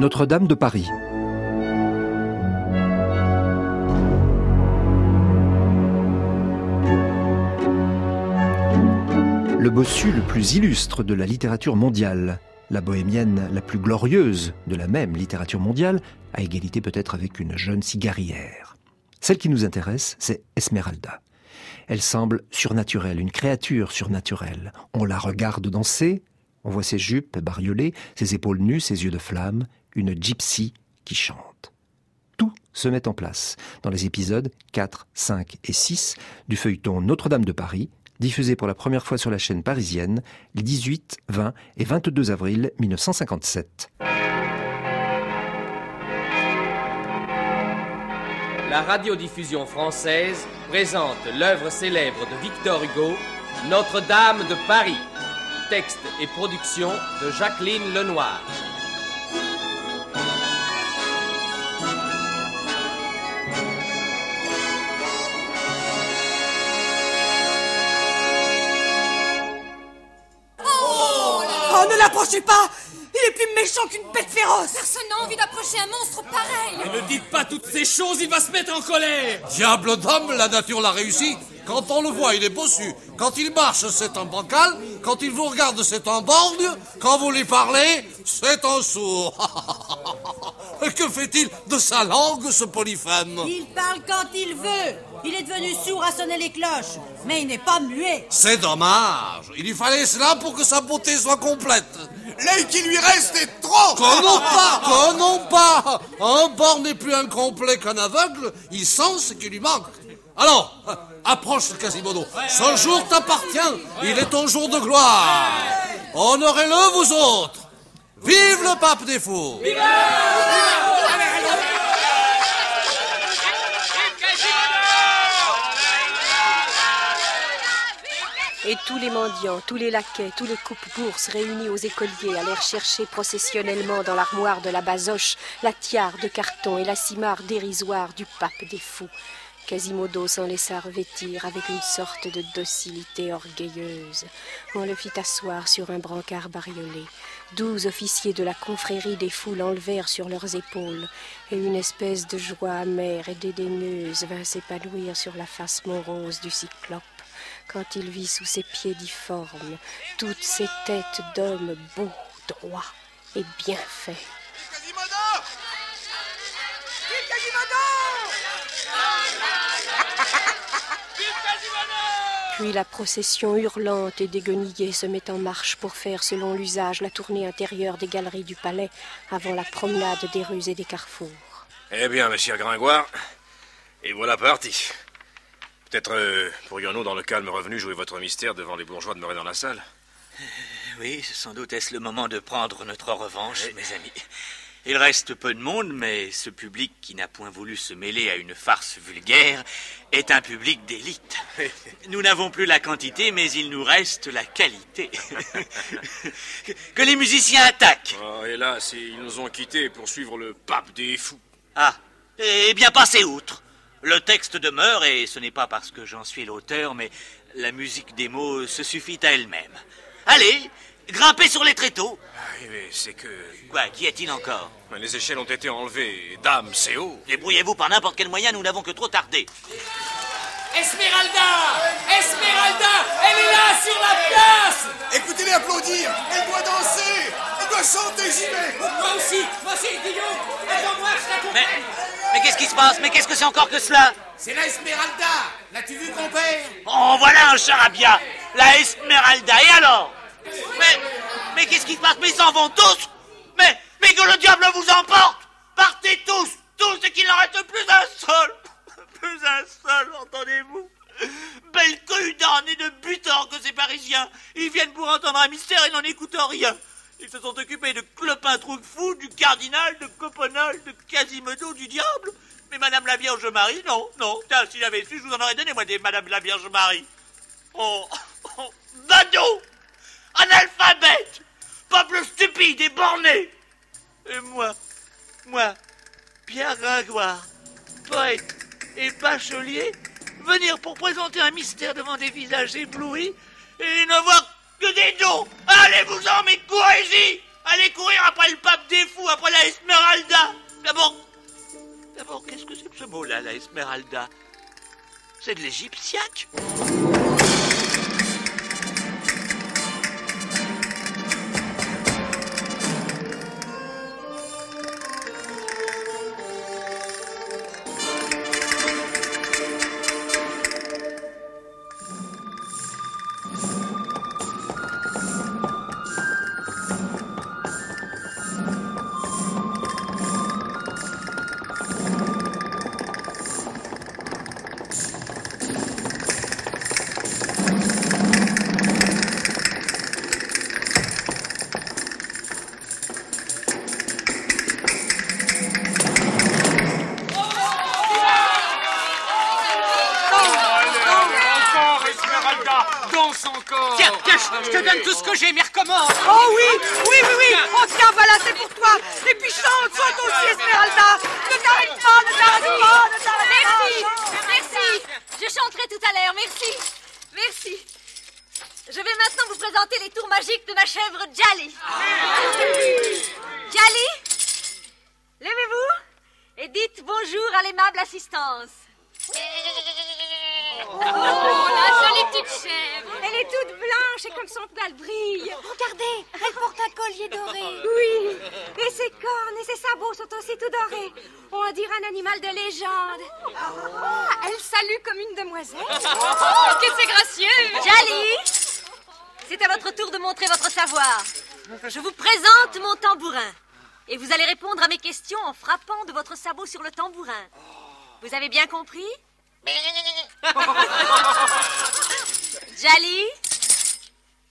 Notre-Dame de Paris. Le bossu le plus illustre de la littérature mondiale, la bohémienne la plus glorieuse de la même littérature mondiale, à égalité peut-être avec une jeune cigarière. Celle qui nous intéresse, c'est Esmeralda. Elle semble surnaturelle, une créature surnaturelle. On la regarde danser, on voit ses jupes bariolées, ses épaules nues, ses yeux de flamme, une gypsy qui chante. Tout se met en place dans les épisodes 4, 5 et 6 du feuilleton Notre-Dame de Paris, diffusé pour la première fois sur la chaîne parisienne les 18, 20 et 22 avril 1957. La radiodiffusion française présente l'œuvre célèbre de Victor Hugo, Notre-Dame de Paris. Texte et production de Jacqueline Lenoir. L'approchez pas Il est plus méchant qu'une bête féroce Personne n'a envie d'approcher un monstre pareil Ne dites pas toutes ces choses, il va se mettre en colère Diable d'homme, la nature l'a réussi. Quand on le voit, il est bossu. Quand il marche, c'est un bancal. Quand il vous regarde, c'est un borgne. Quand vous lui parlez, c'est un sourd. que fait-il de sa langue, ce polyphème? Il parle quand il veut Il est devenu sourd à sonner les cloches, mais il n'est pas muet C'est dommage. Il lui fallait cela pour que sa beauté soit complète. L'œil qui lui reste est trop Que non pas, que non pas Un borgne n'est plus incomplet qu'un aveugle, il sent ce qui lui manque. Alors, approche Quasimodo. Ce jour t'appartient, il est ton jour de gloire. Honorez-le, vous autres. Vive le pape des fous Et tous les mendiants, tous les laquais, tous les coupes-bourses réunis aux écoliers allèrent chercher processionnellement dans l'armoire de la basoche la tiare de carton et la cimarre dérisoire du pape des fous. Quasimodo s'en laissa revêtir avec une sorte de docilité orgueilleuse. On le fit asseoir sur un brancard bariolé. Douze officiers de la confrérie des fous l'enlevèrent sur leurs épaules, et une espèce de joie amère et dédaigneuse vint s'épanouir sur la face morose du cyclope quand il vit sous ses pieds difformes toutes ces têtes d'hommes beaux, droits et bien faits. Puis la procession hurlante et déguenillée se met en marche pour faire, selon l'usage, la tournée intérieure des galeries du palais avant la promenade des rues et des carrefours. Eh bien, monsieur Gringoire, et voilà parti. Peut-être euh, pourrions-nous, dans le calme revenu, jouer votre mystère devant les bourgeois demeurés dans la salle Oui, sans doute est-ce le moment de prendre notre revanche, mes amis. Il reste peu de monde, mais ce public qui n'a point voulu se mêler à une farce vulgaire est un public d'élite. Nous n'avons plus la quantité, mais il nous reste la qualité. que les musiciens attaquent. Oh, hélas, ils nous ont quittés pour suivre le pape des fous. Ah, eh bien, passez outre. Le texte demeure, et ce n'est pas parce que j'en suis l'auteur, mais la musique des mots se suffit à elle-même. Allez, grimpez sur les tréteaux. Ah, oui, mais c'est que... Quoi, qu'y a-t-il encore? Les échelles ont été enlevées. Dame, c'est haut. Débrouillez-vous par n'importe quel moyen, nous n'avons que trop tardé. Esmeralda Esmeralda Elle est là, sur la place Écoutez-les applaudir Elle doit danser Elle doit chanter, j'y vais Moi aussi Moi aussi, Guillaume Attends-moi, je Mais, t'accompagne mais qu'est-ce qui se passe? Mais qu'est-ce que c'est encore que cela? C'est la Esmeralda. L'as-tu vu, compère Oh, voilà un charabia. La Esmeralda, et alors? Mais, mais qu'est-ce qui se passe? Mais ils s'en vont tous. Mais, mais que le diable vous emporte. Partez tous. Tous et qu'il n'en reste plus un seul. Plus un seul, entendez-vous. Belle cohue et de butants que ces Parisiens. Ils viennent pour entendre un mystère et n'en écoutent rien ils se sont occupés de Clopin Trouillefou, du cardinal, de Coppenol, de Quasimodo, du diable. Mais Madame la Vierge Marie, non, non. Tiens, si j'avais su, je vous en aurais donné, moi, des Madame la Vierge Marie. Oh, oh, badaud Analphabète Peuple stupide et borné Et moi, moi, Pierre Gringoire, poète et bachelier, venir pour présenter un mystère devant des visages éblouis et ne voir que des dos Allez-vous-en, mais courez-y. Allez courir après le pape des fous, après la Esmeralda. D'abord, d'abord, qu'est-ce que c'est que ce mot-là, la Esmeralda? C'est de l'égyptiaque maintenant vous présenter les tours magiques de ma chèvre Jali. Jali Levez-vous et dites bonjour à l'aimable assistance. Oh, la jolie petite chèvre. Elle est toute blanche et comme son poil brille. Regardez, elle porte un collier doré. Oui, et ses cornes et ses sabots sont aussi tout dorés. On dirait un animal de légende. Oh, Elle salue comme une demoiselle. Oh, Que c'est gracieux. Jali C'est à votre tour de montrer votre savoir. Je vous présente mon tambourin. Et vous allez répondre à mes questions en frappant de votre sabot sur le tambourin. Vous avez bien compris? Jali,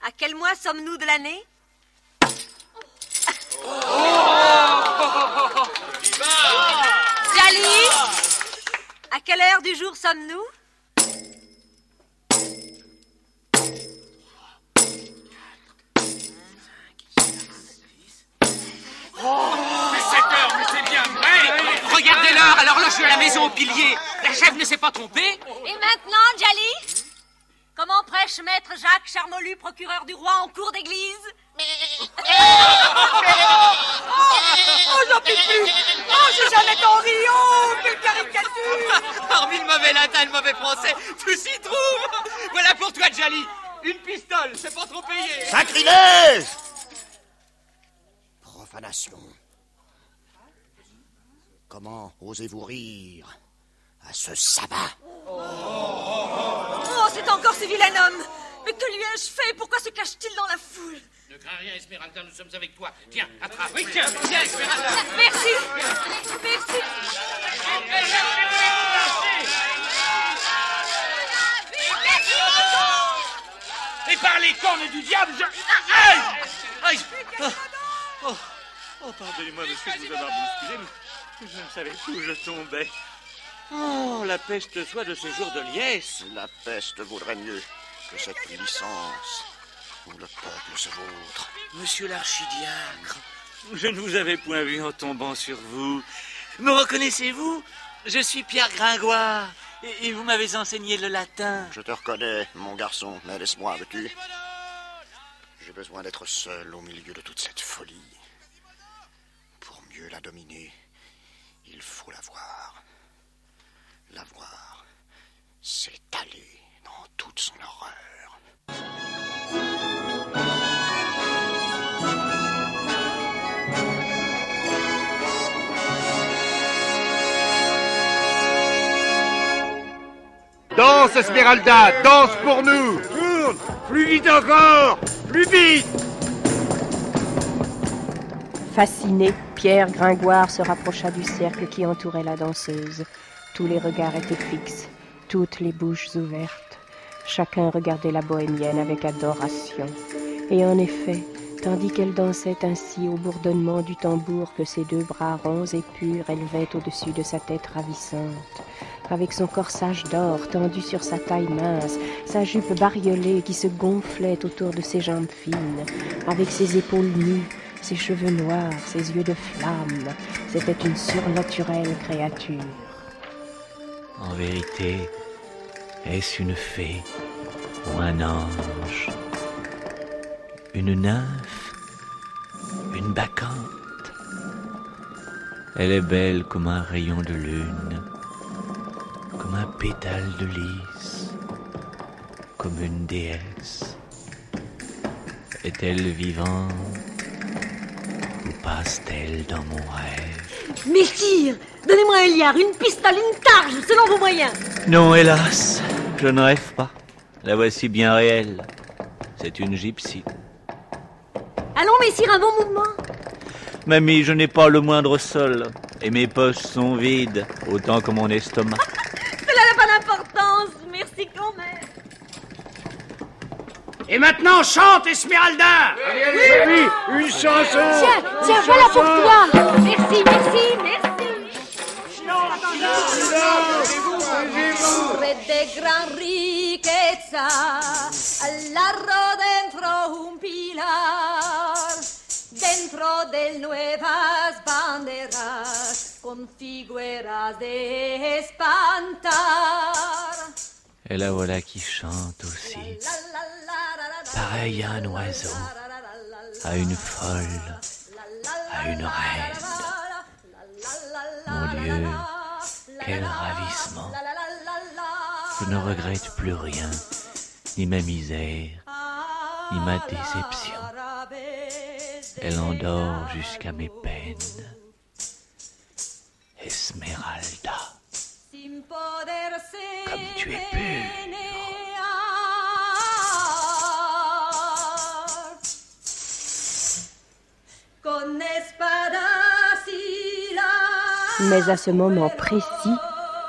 à quel mois sommes-nous de l'année? Jali, à quelle heure du jour sommes-nous? À la maison au pilier. La chef ne s'est pas trompée. Et maintenant, Jali Comment prêche maître Jacques Charmolu, procureur du roi en cours d'église? Oh, oh j'en peux plus. Oh, j'ai jamais tant ri Oh, quelle caricature. Parmi le mauvais latin et le mauvais français, tout s'y trouve. Voilà pour toi, Jali. Une pistole, c'est pas trop payé Sacrilège! Profanation. Comment osez-vous rire à ce sabbat? Oh, c'est encore ce vilain homme Mais que lui ai-je fait? Pourquoi se cache-t-il dans la foule? Ne crains rien, Esmeralda, nous sommes avec toi. Tiens, attrape. Oui, tiens, tiens, Esmeralda. Merci. Merci. Et par les cornes du diable, je... Aïe Aïe Oh, oh, oh pardonnez-moi, monsieur, de vous avoir bousculé, mais je ne savais plus où je tombais. Oh, la peste soit de ce jour de liesse. La peste vaudrait mieux que cette licence où le peuple se vautre. Monsieur l'archidiacre, je ne vous avais point vu en tombant sur vous. Me reconnaissez-vous? Je suis Pierre Gringoire et, et vous m'avez enseigné le latin. Je te reconnais, mon garçon, mais laisse-moi, veux-tu J'ai besoin d'être seul au milieu de toute cette folie. Pour mieux la dominer, il faut la voir. La voir s'étaler dans toute son horreur. Danse, Esmeralda, danse pour nous Tourne Plus vite encore Plus vite Fasciné, Pierre Gringoire se rapprocha du cercle qui entourait la danseuse. Tous les regards étaient fixes, toutes les bouches ouvertes. Chacun regardait la bohémienne avec adoration. Et en effet, tandis qu'elle dansait ainsi au bourdonnement du tambour que ses deux bras ronds et purs élevaient au-dessus de sa tête ravissante, avec son corsage d'or tendu sur sa taille mince, sa jupe bariolée qui se gonflait autour de ses jambes fines, avec ses épaules nues, ses cheveux noirs, ses yeux de flamme, c'était une surnaturelle créature. En vérité, est-ce une fée ou un ange? Une nymphe? Une bacchante? Elle est belle comme un rayon de lune, comme un pétale de lys, comme une déesse. Est-elle vivante passe-t-elle dans mon rêve Messire, donnez-moi un liard, une pistole, une targe, selon vos moyens. Non, hélas, je ne rêve pas. La voici bien réelle. C'est une gypsie. Allons, messire, un bon mouvement. Mamie, je n'ai pas le moindre sol. Et mes poches sont vides, autant que mon estomac. Cela n'a pas d'importance, merci quand même. Et maintenant, chante, Esmeralda Oui, une chanson Tiens, tiens, Une voilà pour toi. Merci, merci, merci. Re de gran riqueza, al largo dentro un pilar, dentro de nuevas banderas, con figuras de espantar. Et la voilà qui chante aussi. Pareil à un oiseau, à une folle, à une reine. Mon Dieu, quel ravissement. Je ne regrette plus rien, ni ma misère, ni ma déception. Elle endort jusqu'à mes peines. Esmeralda, comme tu es pure. Mais à ce moment précis,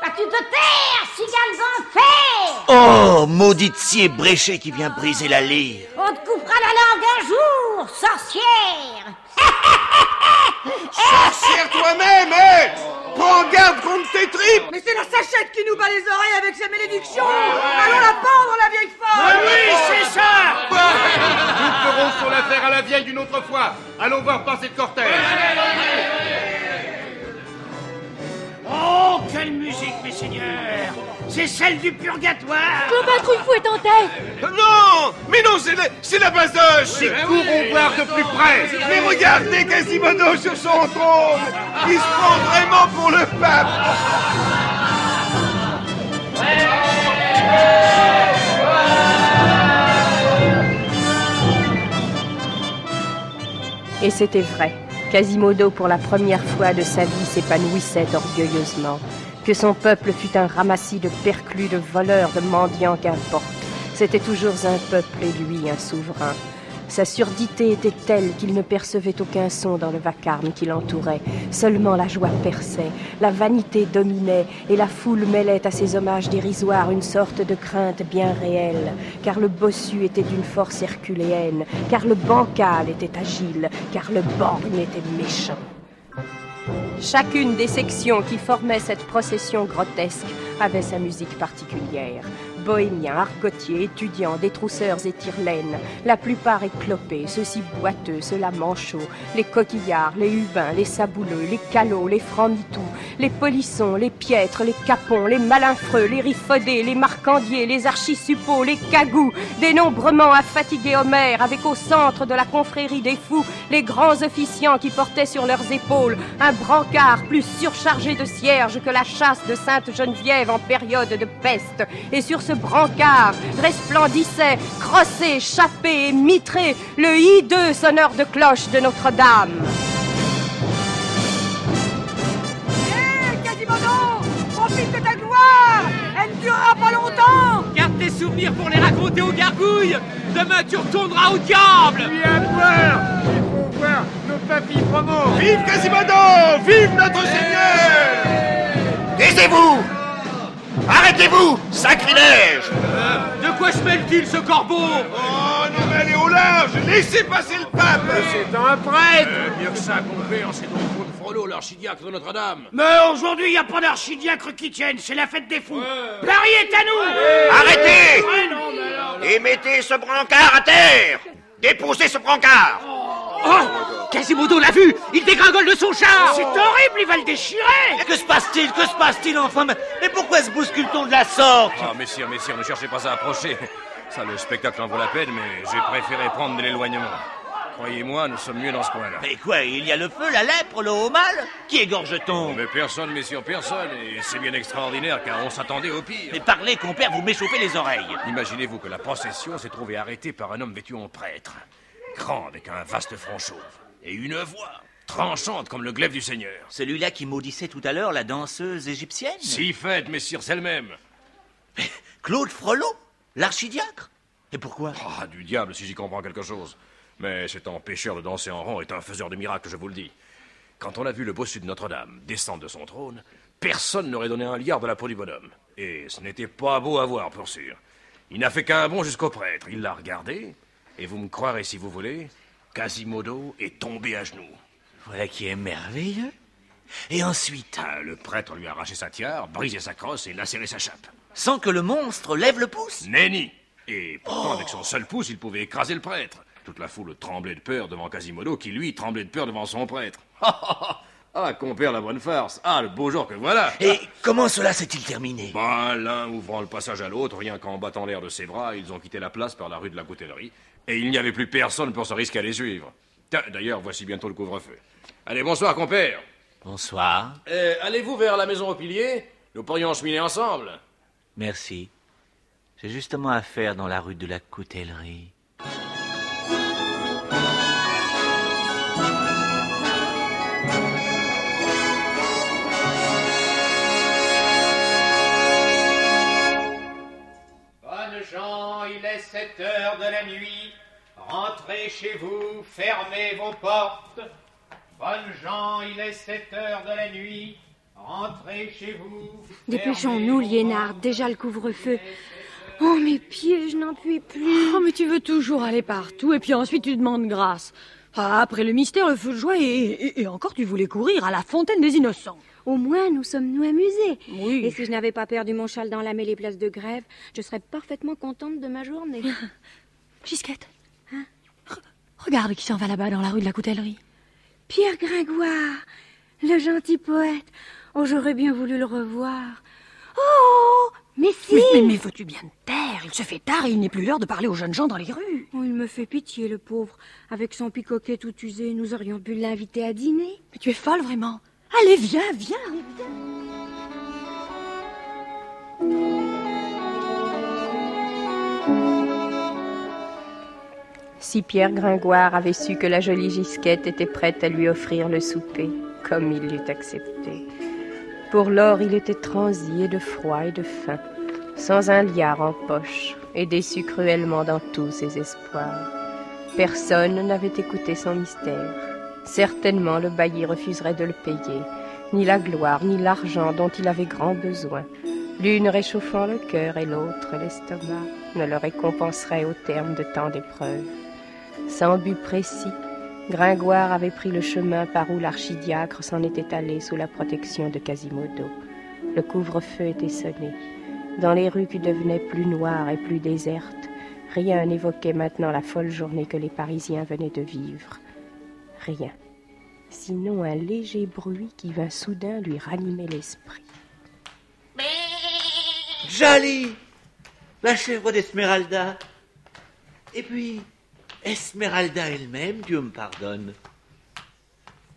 Vas-tu te taire, cigales en fer Oh, maudite scie bréchée qui vient briser la lyre. On te coupera la langue un jour, sorcière. Sorcière toi-même, hé Prends garde contre tes tripes. Mais c'est la sachette qui nous bat les oreilles avec sa malédiction. Allons la pendre, la vieille folle. Ah oui, c'est ça. Nous ferons sur l'affaire à la vieille d'une autre fois. Allons voir passer le cortège. Quelle musique, mes seigneurs. C'est celle du purgatoire. Cléopâtre, une fouette en tête. Non Mais non, c'est la, c'est la basoche. Et courons voir de plus près. Mais regardez Quasimodo sur son trône. Il se prend vraiment pour le pape. Et c'était vrai. Quasimodo, pour la première fois de sa vie, s'épanouissait orgueilleusement. Que son peuple fût un ramassis de perclus, de voleurs, de mendiants, qu'importe. C'était toujours un peuple et lui un souverain. Sa surdité était telle qu'il ne percevait aucun son dans le vacarme qui l'entourait. Seulement la joie perçait, la vanité dominait, et la foule mêlait à ces hommages dérisoires une sorte de crainte bien réelle, car le bossu était d'une force herculéenne, car le bancal était agile, car le borgne était méchant. Chacune des sections qui formaient cette procession grotesque avait sa musique particulière. Bohémiens, argotiers, étudiants, détrousseurs et tire-laines, la plupart éclopés, ceux-ci boiteux, ceux-là manchots, les coquillards, les hubins, les sabouleux, les calots, les francs-mitous, les polissons, les piètres, les capons, les malinfreux, les rifaudés, les marcandiers, les archisuppôts, les cagous, dénombrement à fatiguer Homère, avec au centre de la confrérie des fous les grands officiants qui portaient sur leurs épaules un brancard plus surchargé de cierges que la chasse de Sainte-Geneviève en période de peste. Et sur brancard resplendissait, crossé, chapé et mitré, le hideux sonneur de cloche de Notre-Dame. Hé, Quasimodo Profite de ta gloire Elle ne durera pas longtemps. Garde tes souvenirs pour les raconter aux gargouilles. Demain tu retourneras au diable. À boire Il faut voir nos papilles promo Vive Quasimodo Vive notre Seigneur. Taisez-vous Arrêtez-vous Sacrilège. De quoi se mêle-t-il ce corbeau? Oh non mais allez au large Laissez passer le pape. C'est un prêtre. Mieux que ça, compère, c'est donc le Frollo, l'archidiacre de Notre-Dame. Mais aujourd'hui, il n'y a pas d'archidiacre qui tienne, c'est la fête des fous. Paris est à nous. Arrêtez. Ouais, non, mais alors... Et mettez ce brancard à terre. Déposez ce brancard. Oh Quasimodo l'a vu Il dégringole de son char C'est horrible, il va le déchirer Que se passe-t-il? Que se passe-t-il enfin? Mais, mais pourquoi se bouscule-t-on de la sorte? Ah, messire, messire, ne cherchez pas à approcher. Ça, le spectacle en vaut la peine, mais j'ai préféré prendre de l'éloignement. Croyez-moi, nous sommes mieux dans ce coin-là. Mais quoi, il y a le feu, la lèpre, le haut mal Qui égorge-t-on? Mais personne, messieurs, personne. Et c'est bien extraordinaire, car on s'attendait au pire. Mais parlez, compère, vous m'échauffez les oreilles. Imaginez-vous que la procession s'est trouvée arrêtée par un homme vêtu en prêtre. Grand, avec un vaste front chauve. Et une voix tranchante comme le glaive du Seigneur. Celui-là qui maudissait tout à l'heure la danseuse égyptienne Si fait, messire, c'est elle-même. Claude Frollo L'archidiacre Et pourquoi? Ah, du diable, si j'y comprends quelque chose. Mais cet empêcheur de danser en rond est un faiseur de miracles, je vous le dis. Quand on a vu le bossu de Notre-Dame descendre de son trône, personne n'aurait donné un liard de la peau du bonhomme. Et ce n'était pas beau à voir, pour sûr. Il n'a fait qu'un bond jusqu'au prêtre. Il l'a regardé, et vous me croirez si vous voulez, Quasimodo est tombé à genoux. Voilà qui est merveilleux. Et ensuite Ah, Le prêtre lui a arraché sa tiare, brisé sa crosse et lacéré sa chape. Sans que le monstre lève le pouce Nenni Et pourtant, avec son seul pouce, il pouvait écraser le prêtre. Toute la foule tremblait de peur devant Quasimodo, qui lui tremblait de peur devant son prêtre. Ah, compère la bonne farce. Ah, le beau jour que voilà. Et comment cela s'est-il terminé? Ben, l'un ouvrant le passage à l'autre, rien qu'en battant l'air de ses bras, ils ont quitté la place par la rue de la Coutellerie, et il n'y avait plus personne pour se risquer à les suivre. D'ailleurs, voici bientôt le couvre-feu. Allez, bonsoir, compère. Bonsoir. Euh, Allez-vous vers la maison au pilier? Nous pourrions cheminer ensemble. Merci. J'ai justement affaire dans la rue de la Coutellerie. Gens, il est 7 heures de la nuit. Rentrez chez vous, fermez vos portes. Bonnes gens, il est 7 heures de la nuit. Rentrez chez vous. Dépêchons-nous, Liénard, déjà le couvre-feu. Oh, mes pieds, je n'en puis plus. Oh, mais tu veux toujours aller partout et puis ensuite tu demandes grâce. Ah, après le mystère, le feu de joie et, et- et encore tu voulais courir à la fontaine des innocents. Au moins, nous sommes-nous amusés. Oui. Et si je n'avais pas perdu mon châle dans la mêlée place de grève, je serais parfaitement contente de ma journée. Gisquette, re- regarde qui s'en va là-bas dans la rue de la Coutellerie. Pierre Gringoire, le gentil poète. Oh, j'aurais bien voulu le revoir. Oh, mais si Mais, mais, mais veux-tu bien te taire? Il se fait tard et il n'est plus l'heure de parler aux jeunes gens dans les rues. Oh, il me fait pitié, le pauvre. Avec son picoquet tout usé, nous aurions pu l'inviter à dîner. Mais tu es folle, vraiment. Allez, viens, viens. Si Pierre Gringoire avait su que la jolie Gisquette était prête à lui offrir le souper, comme il l'eût accepté. Pour lors, il était transi de froid et de faim, sans un liard en poche, et déçu cruellement dans tous ses espoirs. Personne n'avait écouté son mystère. Certainement le bailli refuserait de le payer, ni la gloire, ni l'argent dont il avait grand besoin. L'une réchauffant le cœur et l'autre l'estomac ne le récompenserait au terme de tant d'épreuves. Sans but précis, Gringoire avait pris le chemin par où l'archidiacre s'en était allé sous la protection de Quasimodo. Le couvre-feu était sonné. Dans les rues qui devenaient plus noires et plus désertes, rien n'évoquait maintenant la folle journée que les Parisiens venaient de vivre. Rien. Sinon un léger bruit qui vint soudain lui ranimer l'esprit. Jali La chèvre d'Esmeralda Et puis, Esmeralda elle-même, Dieu me pardonne.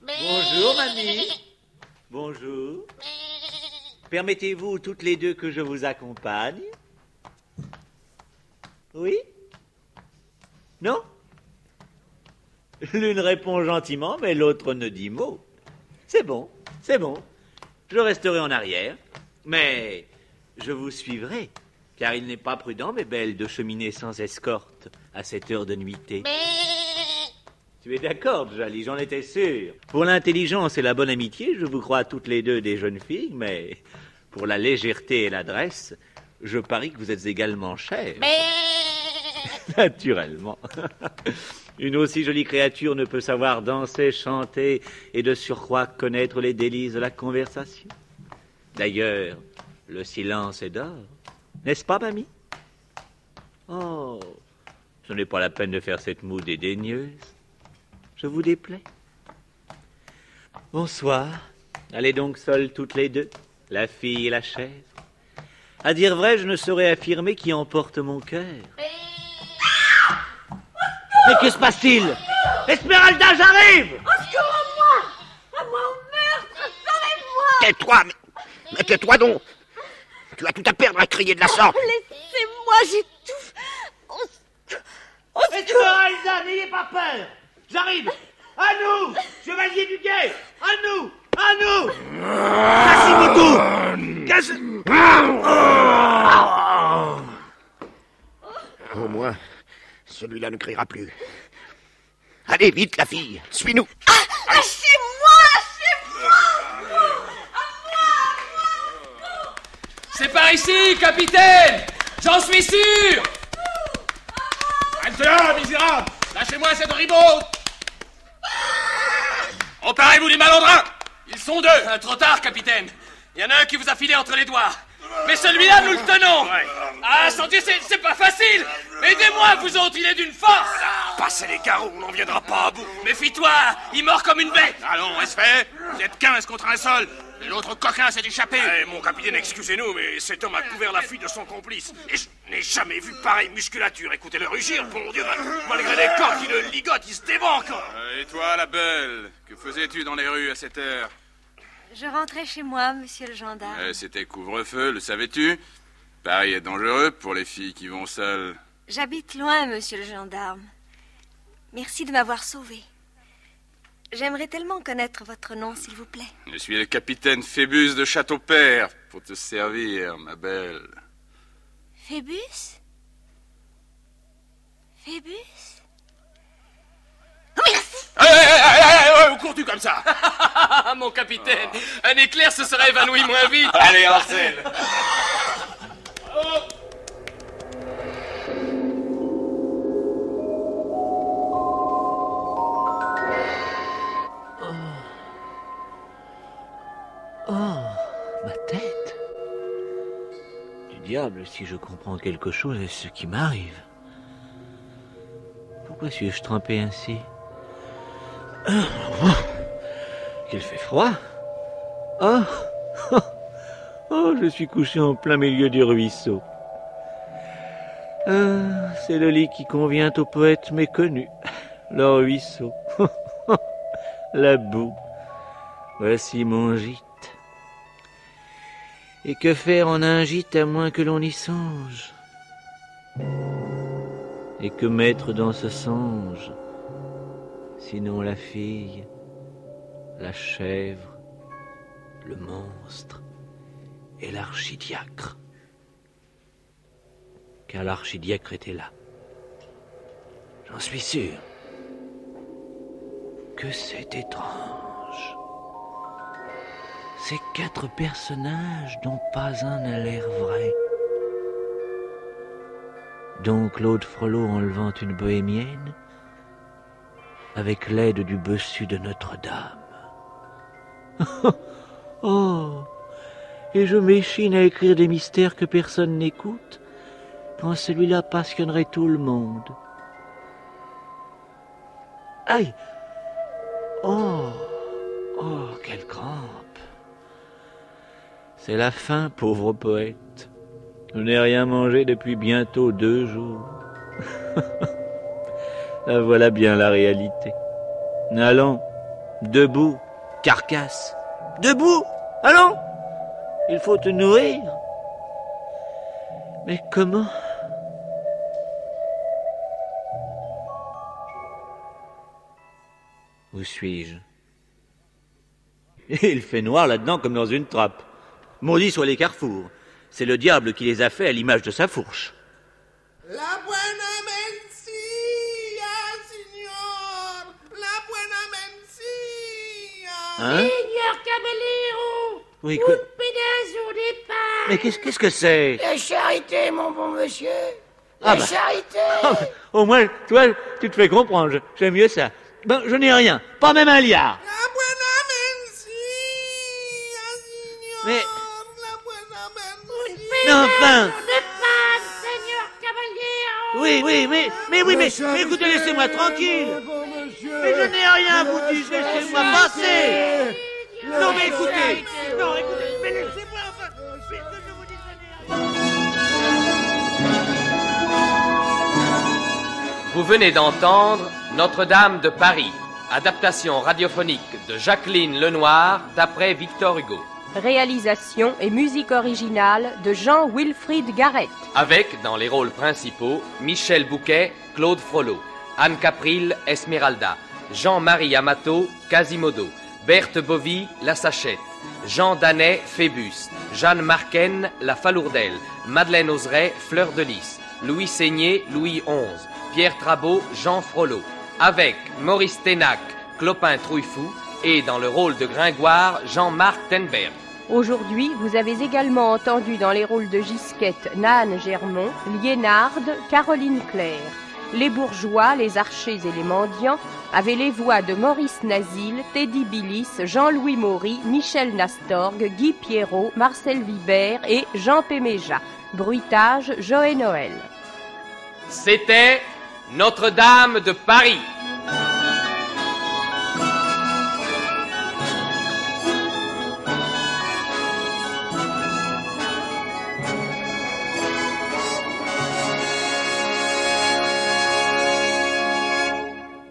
Bonjour, mamie. Bonjour. Permettez-vous toutes les deux que je vous accompagne? Oui? Non? L'une répond gentiment, mais l'autre ne dit mot. C'est bon, c'est bon. Je resterai en arrière, mais je vous suivrai, car il n'est pas prudent, mes belles, de cheminer sans escorte à cette heure de nuitée. Tu es d'accord, Jali, j'en étais sûr. Pour l'intelligence et la bonne amitié, je vous crois toutes les deux des jeunes filles, mais pour la légèreté et l'adresse, je parie que vous êtes également chères. Naturellement. Une aussi jolie créature ne peut savoir danser, chanter et de surcroît connaître les délices de la conversation. D'ailleurs, le silence est d'or. N'est-ce pas, mamie? Oh, ce n'est pas la peine de faire cette moue dédaigneuse. Je vous déplais. Bonsoir. Allez donc seules toutes les deux, la fille et la chèvre. À dire vrai, je ne saurais affirmer qui emporte mon cœur. Mais que se passe-t-il Esmeralda, j'arrive Au secours à moi À moi. Au meurtre Sauvez-moi Tais-toi, mais, mais tais-toi donc. Tu as tout à perdre à crier de la sorte. Laissez-moi, j'étouffe Au, au secours. Esmeralda, n'ayez pas peur. J'arrive. À nous Chevalier du guet. À nous À nous. Quasimodo Quas- Au moins, celui-là ne criera plus. Allez, vite, la fille, suis-nous. Lâchez-moi Lâchez-moi C'est par ici, capitaine. J'en suis sûr. Reste là, misérable. Lâchez-moi cette ribaude Emparez-vous des malandrins Ils sont deux. Euh, Trop tard, capitaine. Il y en a un qui vous a filé entre les doigts mais celui-là, nous le tenons. Ah, sans Dieu, c'est c'est pas facile. Aidez-moi, vous autres, il est d'une force. Passez les carreaux, on n'en viendra pas à bout. Méfie-toi Il mord comme une bête. Allons, est-ce fait. Vous êtes 15 contre un seul. L'autre coquin s'est échappé. Eh, mon capitaine, excusez-nous, mais cet homme a couvert la fuite de son complice. Et je n'ai jamais vu pareille musculature. Écoutez-le rugir, bon Dieu, malgré les corps qui le ligotent, il se débat encore. Euh, Et toi, la belle Que faisais-tu dans les rues à cette heure? Je rentrais chez moi, monsieur le gendarme. Euh, C'était couvre-feu, le savais-tu? Paris est dangereux pour les filles qui vont seules. J'habite loin, monsieur le gendarme. Merci de m'avoir sauvé. J'aimerais tellement connaître votre nom, s'il vous plaît. Je suis le capitaine Phébus de Châteaupère pour te servir, ma belle. Phébus? Phébus? Cours-tu comme ça. Mon capitaine Un éclair se serait évanoui moins vite. Allez, Marcel Oh, ma tête. Du diable, si je comprends quelque chose à ce qui m'arrive? Pourquoi suis-je trempé ainsi? Oh, Qu'il fait froid Oh Oh, je suis couché en plein milieu du ruisseau. Ah, c'est le lit qui convient au poète méconnu. Le ruisseau. La boue. Voici mon gîte. Et que faire en un gîte à moins que l'on y songe? Et que mettre dans ce songe? Sinon la fille, la chèvre, le monstre et l'archidiacre. Car l'archidiacre était là. J'en suis sûr. Que c'est étrange. Ces quatre personnages dont pas un n'a l'air vrai. Dont Claude Frollo enlevant une bohémienne avec l'aide du bossu de Notre-Dame. oh Et je m'échine à écrire des mystères que personne n'écoute, quand celui-là passionnerait tout le monde. Aïe Oh Oh, quelle crampe C'est la faim, pauvre poète. Je n'ai rien mangé depuis bientôt deux jours. Ah, voilà bien la réalité. Allons, debout, carcasse. Debout Allons Il faut te nourrir. Mais comment? Où suis-je? Il fait noir là-dedans comme dans une trappe. Maudits soient les carrefours. C'est le diable qui les a fait à l'image de sa fourche. La Hein? Signor Caballero. Oui, quoi? Un pedazo de pain. Mais qu'est-ce qu'est-ce que c'est? La charité, mon bon monsieur. La Ah bah. charité. Ah, bah, Au moins, toi, tu te fais comprendre. je- J'aime mieux ça. Ben, je n'ai rien. Pas même un liard. La buena mencia, signor. Mais, La buena mencia. mais enfin De pain, Seigneur Caballero. Oui, oui, mais, mais oui, mais, mais écoutez, laissez-moi tranquille. Mais je n'ai rien à vous dire, laissez-moi passer. Non, mais écoutez, non, écoutez, mais laissez-moi enfin. mais que je vous dise, je n'ai rien. Vous venez d'entendre Notre-Dame de Paris, adaptation radiophonique de Jacqueline Lenoir d'après Victor Hugo. Réalisation et musique originale de Jean-Wilfried Garrett. Avec, dans les rôles principaux, Michel Bouquet, Claude Frollo, Anne Capril, Esmeralda, Jean-Marie Amato, Quasimodo, Berthe Bovy, La Sachette, Jean Danet, Phébus, Jeanne Marquen, La Falourdelle, Madeleine Oseret, Fleur de Lys, Louis Seigné, Louis XI, Pierre Trabot, Jean Frollo, avec Maurice Ténac, Clopin Trouillefou, et dans le rôle de Gringoire, Jean-Marc Tenberg. Aujourd'hui, vous avez également entendu dans les rôles de Gisquette Nan Germont, Liénarde, Caroline Claire. Les bourgeois, les archers et les mendiants avaient les voix de Maurice Nazil, Teddy Billis, Jean-Louis Maury, Michel Nastorgue, Guy Pierrot, Marcel Vibert et Jean Péméja. Bruitage, Joël Noël. C'était Notre-Dame de Paris.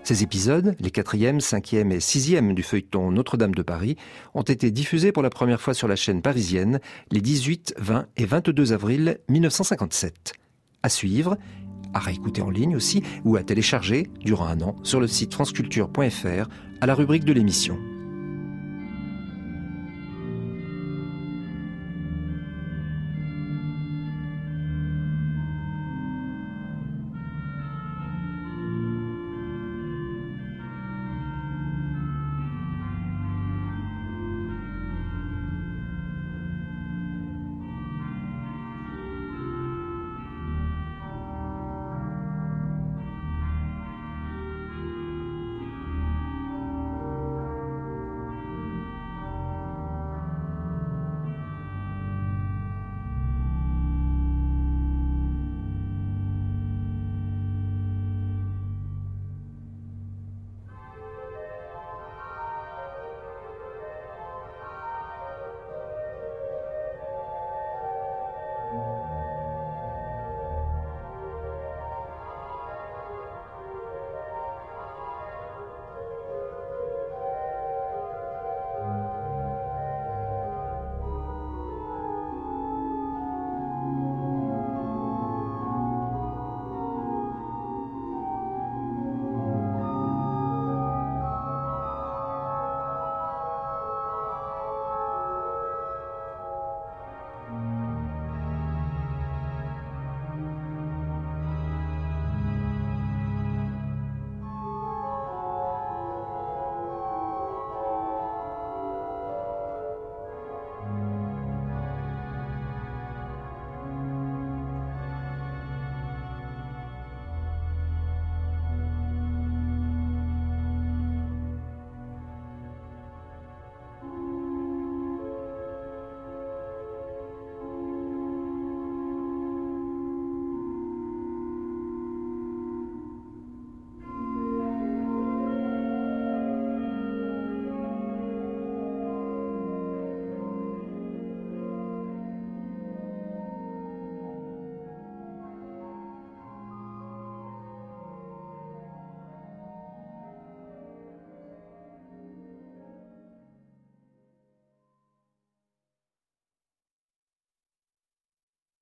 Ces épisodes, les quatrième, cinquième et sixième du feuilleton Notre-Dame de Paris, ont été diffusés pour la première fois sur la chaîne parisienne les 18, 20 et 22 avril 1957. À suivre, à réécouter en ligne aussi ou à télécharger durant un an sur le site franceculture.fr à la rubrique de l'émission.